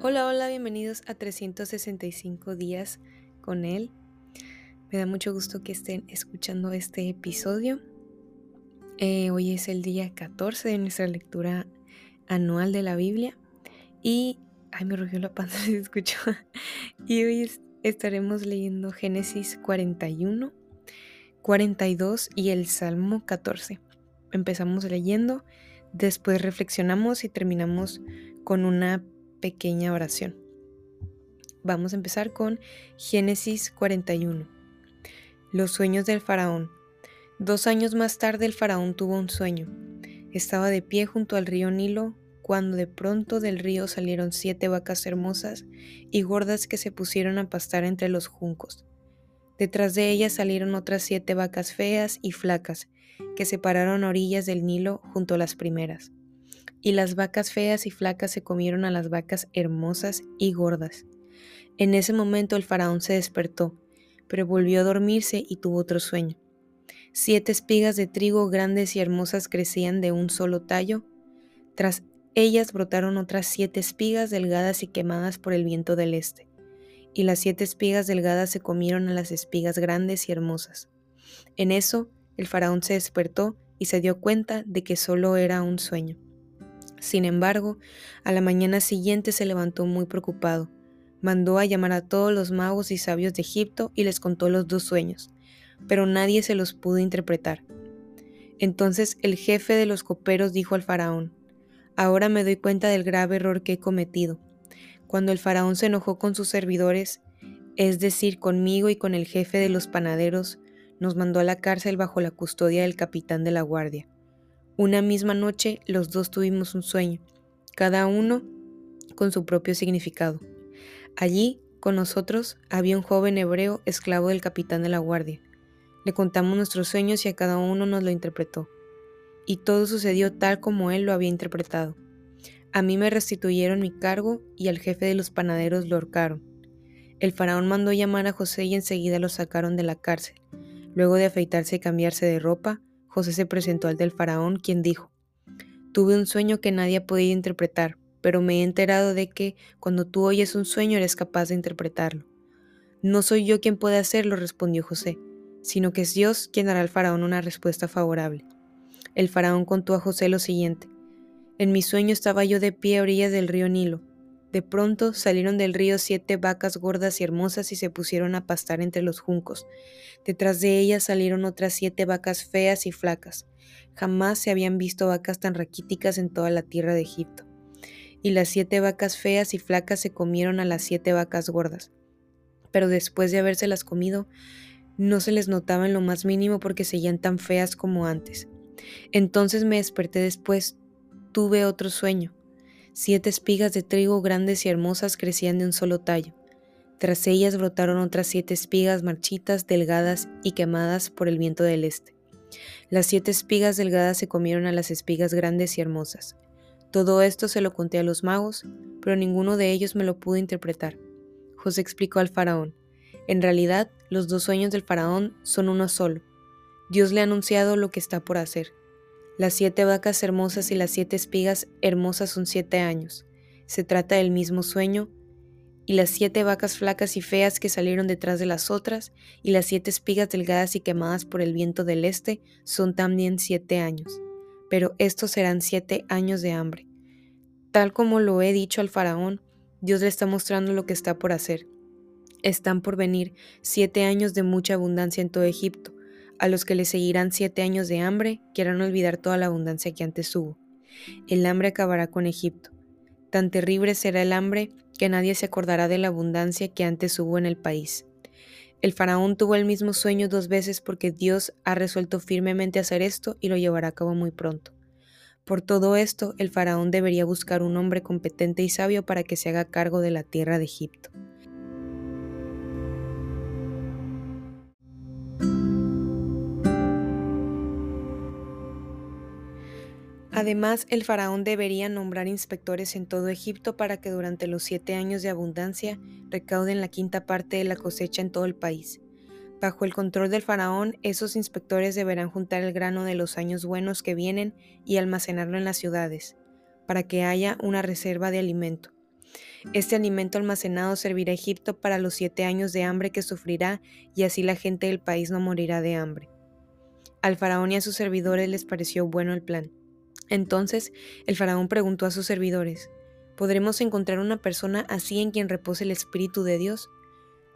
Hola, hola, bienvenidos a 365 días con él. Me da mucho gusto que estén escuchando este episodio. Eh, hoy es el día 14 de nuestra lectura anual de la Biblia y... Ay, me rugió la panza, se escuchó. y hoy estaremos leyendo Génesis 41, 42 y el Salmo 14. Empezamos leyendo, después reflexionamos y terminamos con una pequeña oración. Vamos a empezar con Génesis 41. Los sueños del faraón. Dos años más tarde el faraón tuvo un sueño. Estaba de pie junto al río Nilo cuando de pronto del río salieron siete vacas hermosas y gordas que se pusieron a pastar entre los juncos. Detrás de ellas salieron otras siete vacas feas y flacas que se pararon a orillas del Nilo junto a las primeras y las vacas feas y flacas se comieron a las vacas hermosas y gordas. En ese momento el faraón se despertó, pero volvió a dormirse y tuvo otro sueño. Siete espigas de trigo grandes y hermosas crecían de un solo tallo. Tras ellas brotaron otras siete espigas delgadas y quemadas por el viento del este. Y las siete espigas delgadas se comieron a las espigas grandes y hermosas. En eso, el faraón se despertó y se dio cuenta de que solo era un sueño. Sin embargo, a la mañana siguiente se levantó muy preocupado. Mandó a llamar a todos los magos y sabios de Egipto y les contó los dos sueños, pero nadie se los pudo interpretar. Entonces el jefe de los coperos dijo al faraón, Ahora me doy cuenta del grave error que he cometido. Cuando el faraón se enojó con sus servidores, es decir, conmigo y con el jefe de los panaderos, nos mandó a la cárcel bajo la custodia del capitán de la guardia. Una misma noche los dos tuvimos un sueño, cada uno con su propio significado. Allí, con nosotros, había un joven hebreo esclavo del capitán de la guardia. Le contamos nuestros sueños y a cada uno nos lo interpretó. Y todo sucedió tal como él lo había interpretado. A mí me restituyeron mi cargo y al jefe de los panaderos lo ahorcaron. El faraón mandó llamar a José y enseguida lo sacaron de la cárcel. Luego de afeitarse y cambiarse de ropa, José se presentó al del faraón, quien dijo, Tuve un sueño que nadie ha podido interpretar, pero me he enterado de que cuando tú oyes un sueño eres capaz de interpretarlo. No soy yo quien puede hacerlo, respondió José, sino que es Dios quien dará al faraón una respuesta favorable. El faraón contó a José lo siguiente. En mi sueño estaba yo de pie a orillas del río Nilo. De pronto salieron del río siete vacas gordas y hermosas y se pusieron a pastar entre los juncos. Detrás de ellas salieron otras siete vacas feas y flacas. Jamás se habían visto vacas tan raquíticas en toda la tierra de Egipto. Y las siete vacas feas y flacas se comieron a las siete vacas gordas. Pero después de habérselas comido, no se les notaba en lo más mínimo porque seguían tan feas como antes. Entonces me desperté después, tuve otro sueño Siete espigas de trigo grandes y hermosas crecían de un solo tallo. Tras ellas brotaron otras siete espigas marchitas, delgadas y quemadas por el viento del este. Las siete espigas delgadas se comieron a las espigas grandes y hermosas. Todo esto se lo conté a los magos, pero ninguno de ellos me lo pudo interpretar. José explicó al faraón, en realidad los dos sueños del faraón son uno solo. Dios le ha anunciado lo que está por hacer. Las siete vacas hermosas y las siete espigas hermosas son siete años. Se trata del mismo sueño. Y las siete vacas flacas y feas que salieron detrás de las otras, y las siete espigas delgadas y quemadas por el viento del este, son también siete años. Pero estos serán siete años de hambre. Tal como lo he dicho al faraón, Dios le está mostrando lo que está por hacer. Están por venir siete años de mucha abundancia en todo Egipto, a los que le seguirán siete años de hambre, quieran olvidar toda la abundancia que antes hubo. El hambre acabará con Egipto. Tan terrible será el hambre que nadie se acordará de la abundancia que antes hubo en el país. El faraón tuvo el mismo sueño dos veces porque Dios ha resuelto firmemente hacer esto y lo llevará a cabo muy pronto. Por todo esto, el faraón debería buscar un hombre competente y sabio para que se haga cargo de la tierra de Egipto. Además, el faraón debería nombrar inspectores en todo Egipto para que durante los siete años de abundancia recauden la quinta parte de la cosecha en todo el país. Bajo el control del faraón, esos inspectores deberán juntar el grano de los años buenos que vienen y almacenarlo en las ciudades, para que haya una reserva de alimento. Este alimento almacenado servirá a Egipto para los siete años de hambre que sufrirá, y así la gente del país no morirá de hambre. Al faraón y a sus servidores les pareció bueno el plan. Entonces el faraón preguntó a sus servidores, ¿podremos encontrar una persona así en quien repose el Espíritu de Dios?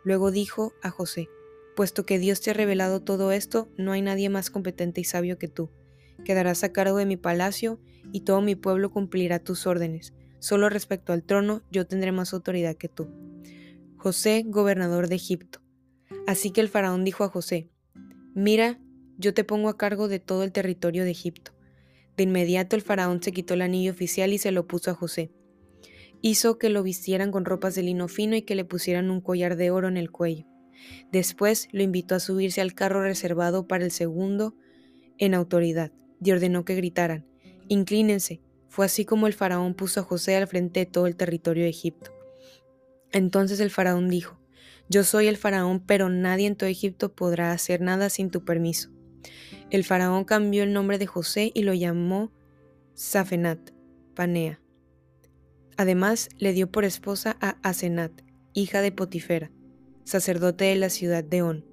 Luego dijo a José, Puesto que Dios te ha revelado todo esto, no hay nadie más competente y sabio que tú. Quedarás a cargo de mi palacio y todo mi pueblo cumplirá tus órdenes. Solo respecto al trono, yo tendré más autoridad que tú. José, gobernador de Egipto. Así que el faraón dijo a José, Mira, yo te pongo a cargo de todo el territorio de Egipto. De inmediato el faraón se quitó el anillo oficial y se lo puso a José. Hizo que lo vistieran con ropas de lino fino y que le pusieran un collar de oro en el cuello. Después lo invitó a subirse al carro reservado para el segundo en autoridad y ordenó que gritaran, Inclínense. Fue así como el faraón puso a José al frente de todo el territorio de Egipto. Entonces el faraón dijo, Yo soy el faraón, pero nadie en todo Egipto podrá hacer nada sin tu permiso. El faraón cambió el nombre de José y lo llamó Safenat, Panea. Además, le dio por esposa a Asenat, hija de Potifera, sacerdote de la ciudad de On.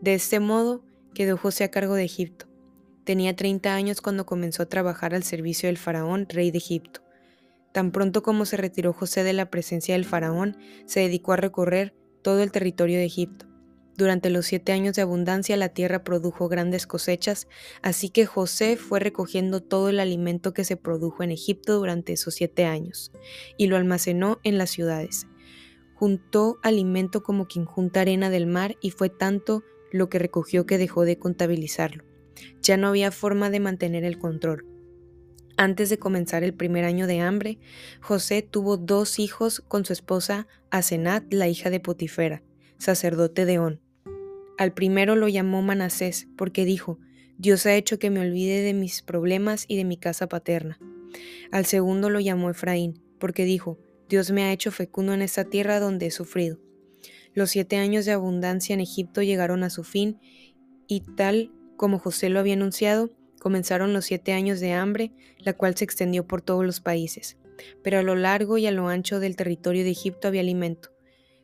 De este modo quedó José a cargo de Egipto. Tenía 30 años cuando comenzó a trabajar al servicio del faraón, rey de Egipto. Tan pronto como se retiró José de la presencia del faraón, se dedicó a recorrer todo el territorio de Egipto. Durante los siete años de abundancia la tierra produjo grandes cosechas, así que José fue recogiendo todo el alimento que se produjo en Egipto durante esos siete años, y lo almacenó en las ciudades juntó alimento como quien junta arena del mar y fue tanto lo que recogió que dejó de contabilizarlo. Ya no había forma de mantener el control. Antes de comenzar el primer año de hambre, José tuvo dos hijos con su esposa Asenat, la hija de Potifera, sacerdote de On. Al primero lo llamó Manasés porque dijo, Dios ha hecho que me olvide de mis problemas y de mi casa paterna. Al segundo lo llamó Efraín porque dijo, Dios me ha hecho fecundo en esta tierra donde he sufrido. Los siete años de abundancia en Egipto llegaron a su fin, y tal como José lo había anunciado, comenzaron los siete años de hambre, la cual se extendió por todos los países. Pero a lo largo y a lo ancho del territorio de Egipto había alimento.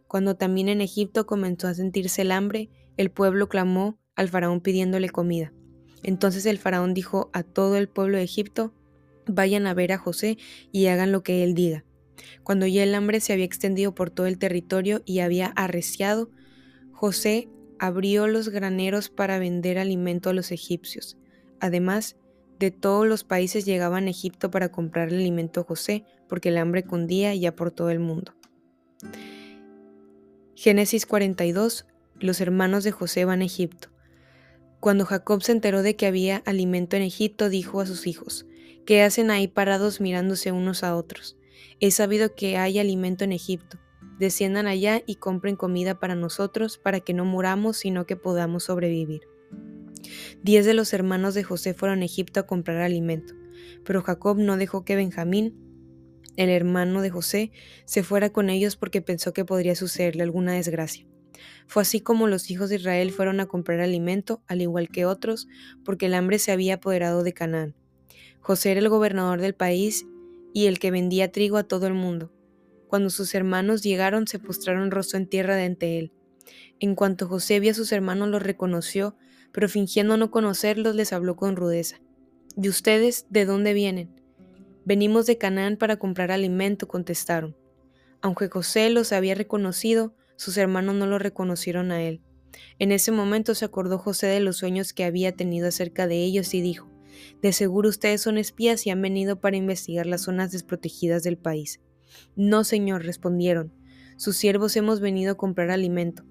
Cuando también en Egipto comenzó a sentirse el hambre, el pueblo clamó al faraón pidiéndole comida. Entonces el faraón dijo a todo el pueblo de Egipto, vayan a ver a José y hagan lo que él diga. Cuando ya el hambre se había extendido por todo el territorio y había arreciado, José abrió los graneros para vender alimento a los egipcios. Además, de todos los países llegaban a Egipto para comprar el alimento a José, porque el hambre cundía ya por todo el mundo. Génesis 42. Los hermanos de José van a Egipto. Cuando Jacob se enteró de que había alimento en Egipto, dijo a sus hijos, ¿qué hacen ahí parados mirándose unos a otros? He sabido que hay alimento en Egipto. Desciendan allá y compren comida para nosotros, para que no muramos, sino que podamos sobrevivir. Diez de los hermanos de José fueron a Egipto a comprar alimento, pero Jacob no dejó que Benjamín, el hermano de José, se fuera con ellos porque pensó que podría sucederle alguna desgracia. Fue así como los hijos de Israel fueron a comprar alimento, al igual que otros, porque el hambre se había apoderado de Canaán. José era el gobernador del país y el que vendía trigo a todo el mundo. Cuando sus hermanos llegaron, se postraron rostro en tierra de ante él. En cuanto José vio a sus hermanos, los reconoció, pero fingiendo no conocerlos, les habló con rudeza. ¿Y ustedes de dónde vienen? Venimos de Canaán para comprar alimento, contestaron. Aunque José los había reconocido, sus hermanos no lo reconocieron a él. En ese momento se acordó José de los sueños que había tenido acerca de ellos y dijo, de seguro ustedes son espías y han venido para investigar las zonas desprotegidas del país. No, señor, respondieron. Sus siervos hemos venido a comprar alimento.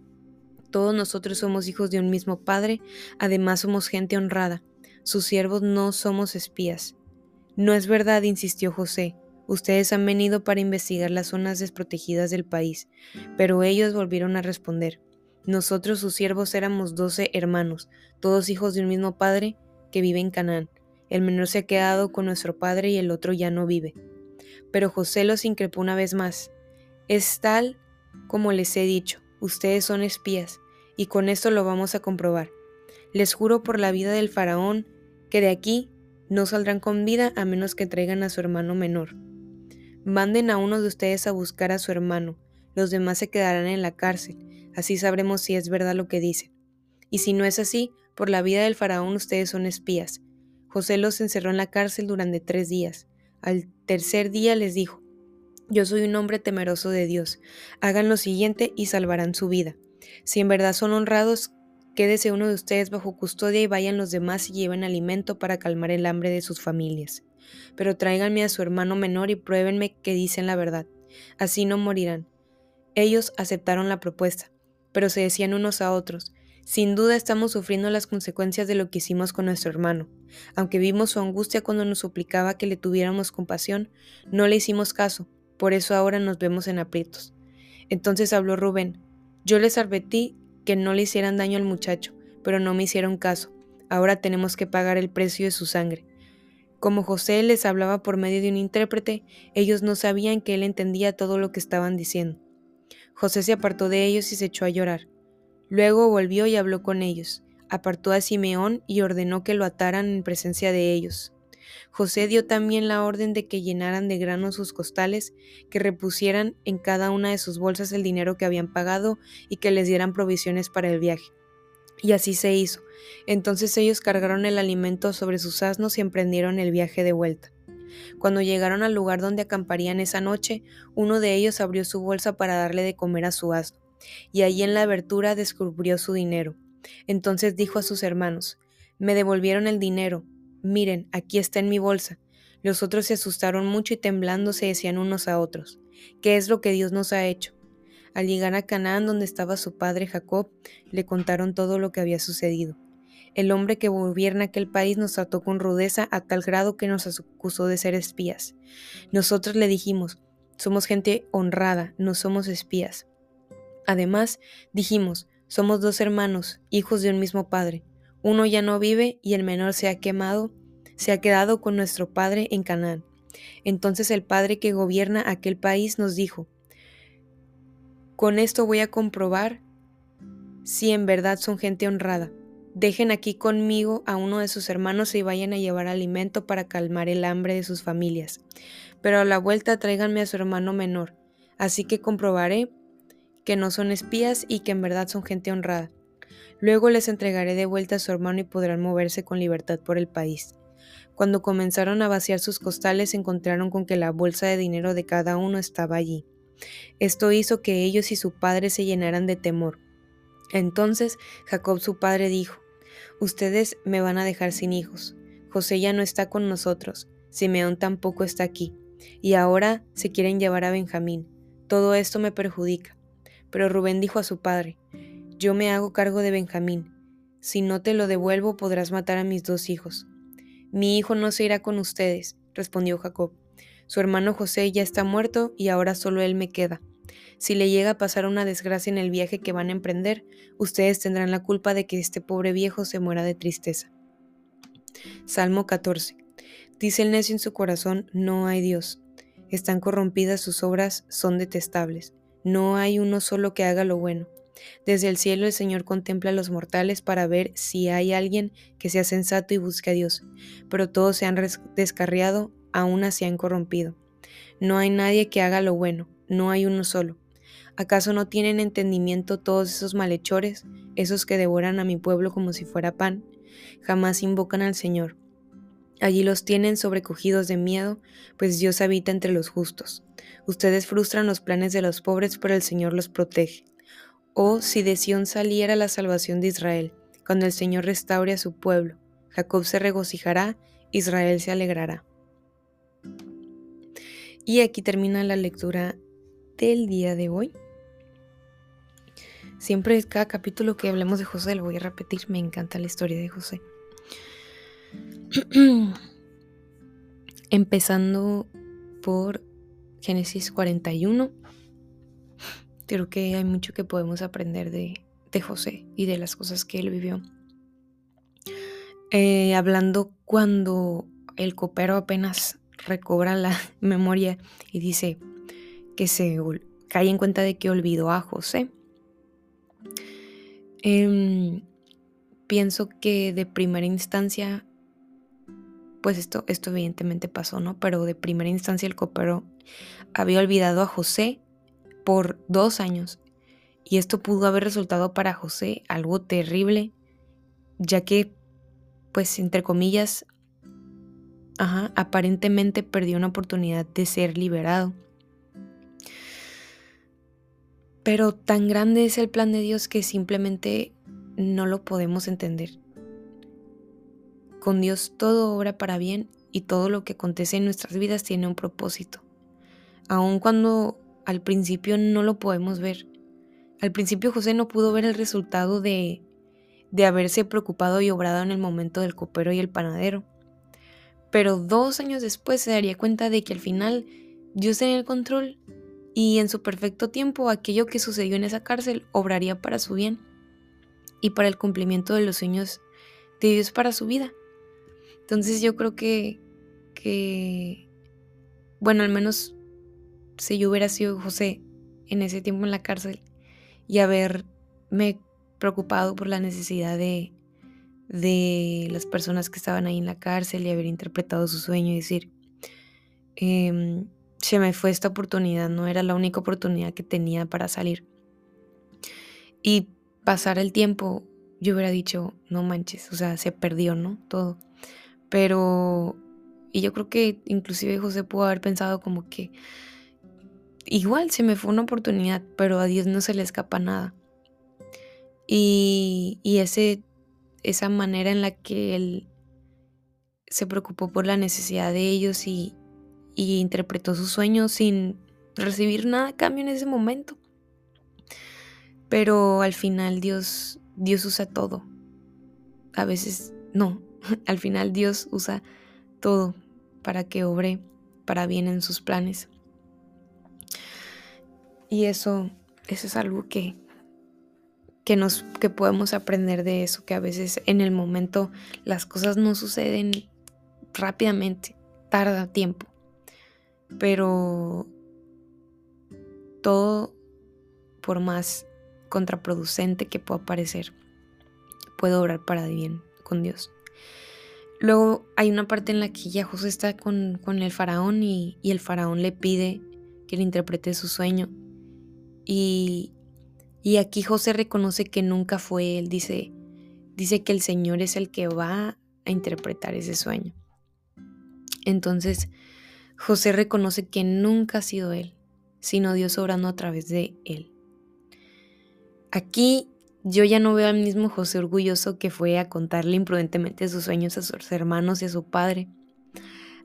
Todos nosotros somos hijos de un mismo padre, además somos gente honrada. Sus siervos no somos espías. No es verdad, insistió José. Ustedes han venido para investigar las zonas desprotegidas del país. Pero ellos volvieron a responder. Nosotros, sus siervos, éramos doce hermanos, todos hijos de un mismo padre, que vive en Canaán. El menor se ha quedado con nuestro padre y el otro ya no vive. Pero José los increpó una vez más. Es tal como les he dicho, ustedes son espías, y con esto lo vamos a comprobar. Les juro por la vida del faraón que de aquí no saldrán con vida a menos que traigan a su hermano menor. Manden a uno de ustedes a buscar a su hermano, los demás se quedarán en la cárcel, así sabremos si es verdad lo que dicen. Y si no es así, por la vida del faraón ustedes son espías. José los encerró en la cárcel durante tres días. Al tercer día les dijo, Yo soy un hombre temeroso de Dios. Hagan lo siguiente y salvarán su vida. Si en verdad son honrados, quédese uno de ustedes bajo custodia y vayan los demás y lleven alimento para calmar el hambre de sus familias. Pero tráiganme a su hermano menor y pruébenme que dicen la verdad. Así no morirán. Ellos aceptaron la propuesta, pero se decían unos a otros, sin duda estamos sufriendo las consecuencias de lo que hicimos con nuestro hermano. Aunque vimos su angustia cuando nos suplicaba que le tuviéramos compasión, no le hicimos caso, por eso ahora nos vemos en aprietos. Entonces habló Rubén, yo les advertí que no le hicieran daño al muchacho, pero no me hicieron caso. Ahora tenemos que pagar el precio de su sangre. Como José les hablaba por medio de un intérprete, ellos no sabían que él entendía todo lo que estaban diciendo. José se apartó de ellos y se echó a llorar. Luego volvió y habló con ellos, apartó a Simeón y ordenó que lo ataran en presencia de ellos. José dio también la orden de que llenaran de grano sus costales, que repusieran en cada una de sus bolsas el dinero que habían pagado y que les dieran provisiones para el viaje. Y así se hizo. Entonces ellos cargaron el alimento sobre sus asnos y emprendieron el viaje de vuelta. Cuando llegaron al lugar donde acamparían esa noche, uno de ellos abrió su bolsa para darle de comer a su asno y allí en la abertura descubrió su dinero. Entonces dijo a sus hermanos, Me devolvieron el dinero, miren, aquí está en mi bolsa. Los otros se asustaron mucho y temblando se decían unos a otros, ¿qué es lo que Dios nos ha hecho? Al llegar a Canaán, donde estaba su padre Jacob, le contaron todo lo que había sucedido. El hombre que gobierna aquel país nos trató con rudeza a tal grado que nos acusó de ser espías. Nosotros le dijimos, somos gente honrada, no somos espías. Además, dijimos, somos dos hermanos, hijos de un mismo padre. Uno ya no vive y el menor se ha quemado, se ha quedado con nuestro padre en Canaán. Entonces el padre que gobierna aquel país nos dijo, con esto voy a comprobar si en verdad son gente honrada. Dejen aquí conmigo a uno de sus hermanos y vayan a llevar alimento para calmar el hambre de sus familias. Pero a la vuelta tráiganme a su hermano menor. Así que comprobaré que no son espías y que en verdad son gente honrada. Luego les entregaré de vuelta a su hermano y podrán moverse con libertad por el país. Cuando comenzaron a vaciar sus costales encontraron con que la bolsa de dinero de cada uno estaba allí. Esto hizo que ellos y su padre se llenaran de temor. Entonces Jacob su padre dijo, Ustedes me van a dejar sin hijos. José ya no está con nosotros, Simeón tampoco está aquí, y ahora se quieren llevar a Benjamín. Todo esto me perjudica. Pero Rubén dijo a su padre, Yo me hago cargo de Benjamín. Si no te lo devuelvo podrás matar a mis dos hijos. Mi hijo no se irá con ustedes, respondió Jacob. Su hermano José ya está muerto y ahora solo él me queda. Si le llega a pasar una desgracia en el viaje que van a emprender, ustedes tendrán la culpa de que este pobre viejo se muera de tristeza. Salmo 14. Dice el necio en su corazón, no hay Dios. Están corrompidas sus obras, son detestables. No hay uno solo que haga lo bueno. Desde el cielo el Señor contempla a los mortales para ver si hay alguien que sea sensato y busque a Dios, pero todos se han descarriado, aún se han corrompido. No hay nadie que haga lo bueno, no hay uno solo. ¿Acaso no tienen entendimiento todos esos malhechores, esos que devoran a mi pueblo como si fuera pan? Jamás invocan al Señor. Allí los tienen sobrecogidos de miedo, pues Dios habita entre los justos. Ustedes frustran los planes de los pobres, pero el Señor los protege. Oh, si de Sión saliera la salvación de Israel, cuando el Señor restaure a su pueblo, Jacob se regocijará, Israel se alegrará. Y aquí termina la lectura del día de hoy. Siempre cada capítulo que hablemos de José lo voy a repetir, me encanta la historia de José. Empezando por Génesis 41. Creo que hay mucho que podemos aprender de, José y de las cosas que él vivió. Eh, hablando cuando el copero apenas recobra la memoria y dice que se cae en cuenta de que olvidó a José. Em, pienso que de primera instancia pues esto, esto evidentemente pasó, ¿no? Pero de primera instancia el copero había olvidado a José por dos años. Y esto pudo haber resultado para José algo terrible, ya que, pues, entre comillas, ajá, aparentemente perdió una oportunidad de ser liberado. Pero tan grande es el plan de Dios que simplemente no lo podemos entender. Con Dios todo obra para bien y todo lo que acontece en nuestras vidas tiene un propósito. Aun cuando al principio no lo podemos ver. Al principio José no pudo ver el resultado de, de haberse preocupado y obrado en el momento del copero y el panadero. Pero dos años después se daría cuenta de que al final Dios tenía el control y en su perfecto tiempo aquello que sucedió en esa cárcel obraría para su bien y para el cumplimiento de los sueños de Dios para su vida. Entonces yo creo que, que bueno, al menos si yo hubiera sido José en ese tiempo en la cárcel y haberme preocupado por la necesidad de, de las personas que estaban ahí en la cárcel y haber interpretado su sueño y decir, em, se me fue esta oportunidad, no era la única oportunidad que tenía para salir. Y pasar el tiempo, yo hubiera dicho, no manches, o sea, se perdió, ¿no? Todo. Pero, y yo creo que inclusive José pudo haber pensado como que, igual se me fue una oportunidad, pero a Dios no se le escapa nada. Y, y ese, esa manera en la que él se preocupó por la necesidad de ellos y, interpretó sus sueños sin recibir nada a cambio en ese momento. Pero al final Dios, Dios usa todo. A veces no, al final Dios usa todo para que obre para bien en sus planes. Y eso, eso es algo que, que, nos, que podemos aprender de eso, que a veces en el momento las cosas no suceden rápidamente, tarda tiempo, pero todo, por más contraproducente que pueda parecer, puede obrar para bien con Dios. Luego hay una parte en la que ya José está con, el faraón y, el faraón le pide que le interprete su sueño. Y, y aquí José reconoce que nunca fue él, dice, dice que el Señor es el que va a interpretar ese sueño. Entonces, José reconoce que nunca ha sido él, sino Dios obrando a través de él. Aquí yo ya no veo al mismo José orgulloso que fue a contarle imprudentemente sus sueños a sus hermanos y a su padre.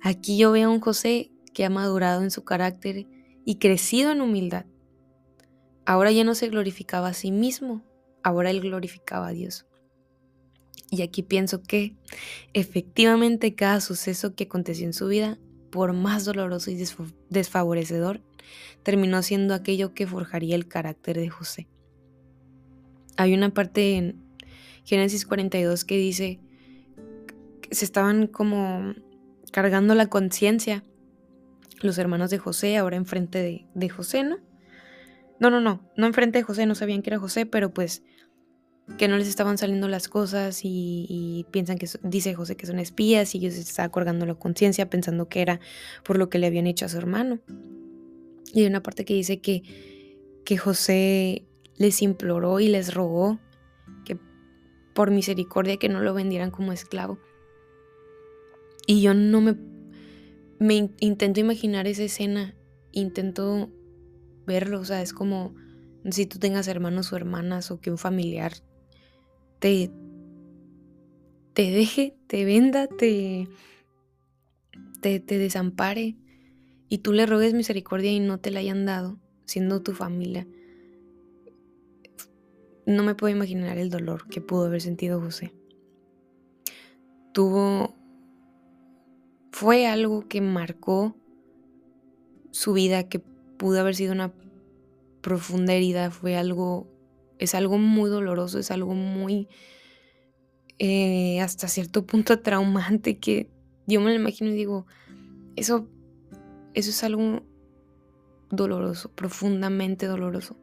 Aquí yo veo a un José que ha madurado en su carácter y crecido en humildad. Ahora ya no se glorificaba a sí mismo, ahora él glorificaba a Dios. Y aquí pienso que efectivamente cada suceso que aconteció en su vida, por más doloroso y desfavorecedor, terminó siendo aquello que forjaría el carácter de José. Hay una parte en Génesis 42 que dice que se estaban como cargando la conciencia los hermanos de José, ahora enfrente de, de José, ¿no? No, no, no, no enfrente de José, no sabían que era José, pero pues que no les estaban saliendo las cosas y, piensan que dice José que son espías y ellos se estaban cargando la conciencia pensando que era por lo que le habían hecho a su hermano. Y hay una parte que dice que, que José les imploró y les rogó que por misericordia que no lo vendieran como esclavo. Y yo no me, me intento imaginar esa escena, intento verlo, o sea, es como si tú tengas hermanos o hermanas o que un familiar te, te deje, te venda, te, te, te desampare y tú le rogues misericordia y no te la hayan dado, siendo tu familia no me puedo imaginar el dolor que pudo haber sentido José. Tuvo... Fue algo que marcó su vida, que pudo haber sido una profunda herida, fue algo... Es algo muy doloroso, es algo muy... Eh, hasta cierto punto traumante que yo me lo imagino y digo, eso, eso es algo doloroso, profundamente doloroso.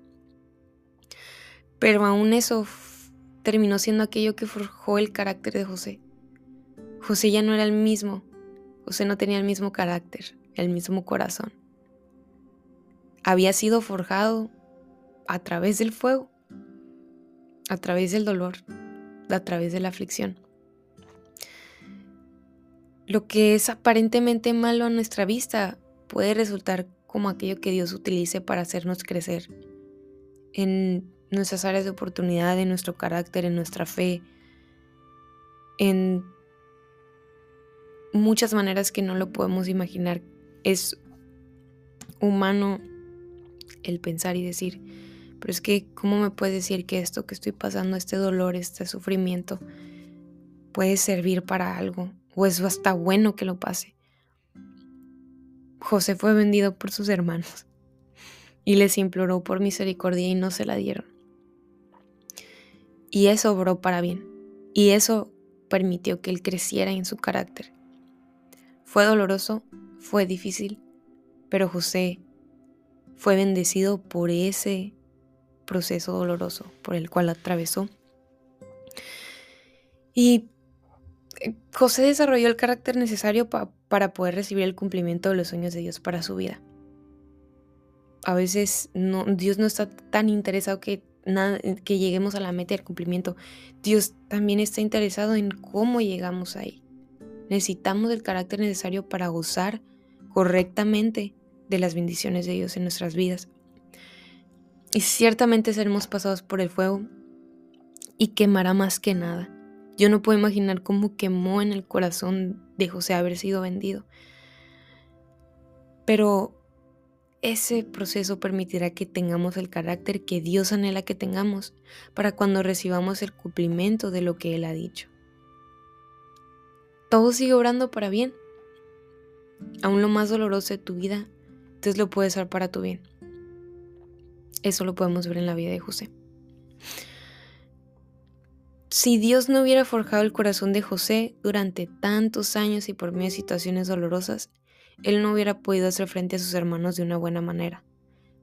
Pero aún eso terminó siendo aquello que forjó el carácter de José. José ya no era el mismo José no tenía el mismo carácter, el mismo corazón. Había sido forjado a través del fuego, a través del dolor, a través de la aflicción. Lo que es aparentemente malo a nuestra vista puede resultar como aquello que Dios utilice para hacernos crecer en nuestras áreas de oportunidad, en nuestro carácter, en nuestra fe, en muchas maneras que no lo podemos imaginar. Es humano el pensar y decir, pero es que, ¿cómo me puedes decir que esto que estoy pasando, este dolor, este sufrimiento, puede servir para algo? O es hasta bueno que lo pase. José fue vendido por sus hermanos y les imploró por misericordia y no se la dieron. Y eso obró para bien. Y eso permitió que él creciera en su carácter. Fue doloroso, fue difícil, pero José fue bendecido por ese proceso doloroso por el cual atravesó. Y eh, José desarrolló el carácter necesario para poder recibir el cumplimiento de los sueños de Dios para su vida. A veces no, Dios no está tan interesado que, que lleguemos a la meta del cumplimiento. Dios también está interesado en cómo llegamos ahí. Necesitamos el carácter necesario para gozar correctamente de las bendiciones de Dios en nuestras vidas. Y ciertamente seremos pasados por el fuego y quemará más que nada. Yo no puedo imaginar cómo quemó en el corazón de José haber sido vendido. Pero ese proceso permitirá que tengamos el carácter que Dios anhela que tengamos para cuando recibamos el cumplimiento de lo que Él ha dicho todo sigue obrando para bien. Aún lo más doloroso de tu vida, Dios lo puede ser para tu bien. Eso lo podemos ver en la vida de José. Si Dios no hubiera forjado el corazón de José durante tantos años y por medio de situaciones dolorosas, él no hubiera podido hacer frente a sus hermanos de una buena manera.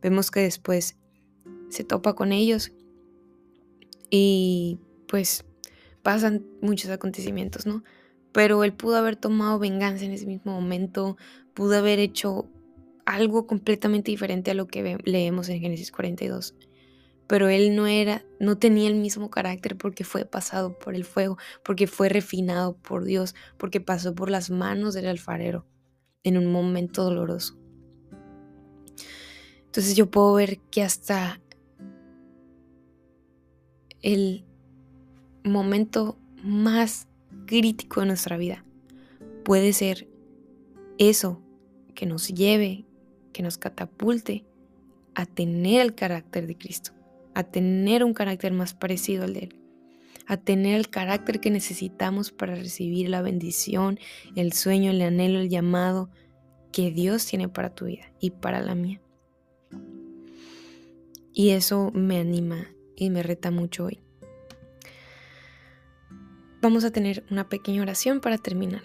Vemos que después se topa con ellos y pues pasan muchos acontecimientos, ¿no? pero él pudo haber tomado venganza en ese mismo momento, pudo haber hecho algo completamente diferente a lo que leemos en Génesis 42. Pero él no era, no tenía el mismo carácter porque fue pasado por el fuego, porque fue refinado por Dios, porque pasó por las manos del alfarero en un momento doloroso. Entonces yo puedo ver que hasta el momento más crítico de nuestra vida puede ser eso que nos lleve, que nos catapulte a tener el carácter de Cristo, a tener un carácter más parecido al de Él, a tener el carácter que necesitamos para recibir la bendición, el sueño, el anhelo, el llamado que Dios tiene para tu vida y para la mía. Y eso me anima y me reta mucho hoy vamos a tener una pequeña oración para terminar.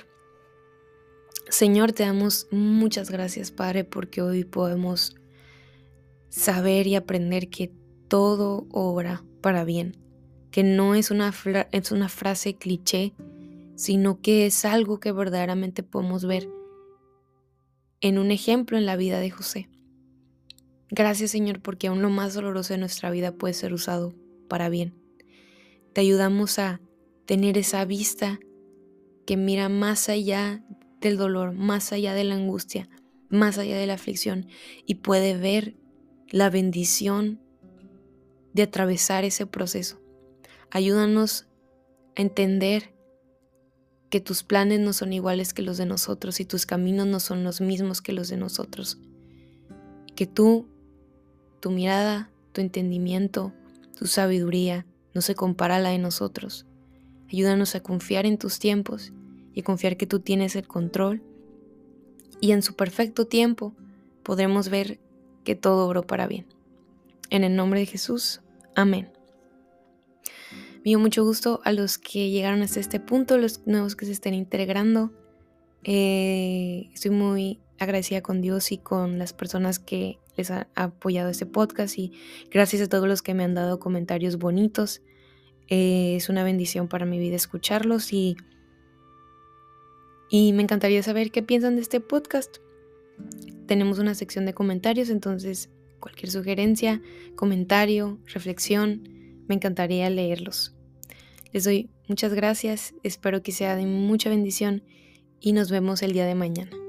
Señor, te damos muchas gracias, Padre, porque hoy podemos saber y aprender que todo obra para bien, que no es una, es una frase cliché, sino que es algo que verdaderamente podemos ver en un ejemplo en la vida de José. Gracias Señor porque aún lo más doloroso de nuestra vida puede ser usado para bien. Te ayudamos a tener esa vista que mira más allá del dolor, más allá de la angustia, más allá de la aflicción y puede ver la bendición de atravesar ese proceso. Ayúdanos a entender que tus planes no son iguales que los de nosotros y tus caminos no son los mismos que los de nosotros. Que tú, tu mirada, tu entendimiento, tu sabiduría no se compara a la de nosotros Ayúdanos a confiar en tus tiempos y confiar que tú tienes el control. Y en su perfecto tiempo podremos ver que todo obró para bien. En el nombre de Jesús, amén. Me dio mucho gusto a los que llegaron hasta este punto, los nuevos que se estén integrando. Eh, estoy muy agradecida con Dios y con las personas que les han apoyado este podcast y gracias a todos los que me han dado comentarios bonitos. Eh, es una bendición para mi vida escucharlos y, Y me encantaría saber qué piensan de este podcast. Tenemos una sección de comentarios, entonces cualquier sugerencia, comentario, reflexión, me encantaría leerlos. Les doy muchas gracias, espero que sea de mucha bendición y nos vemos el día de mañana.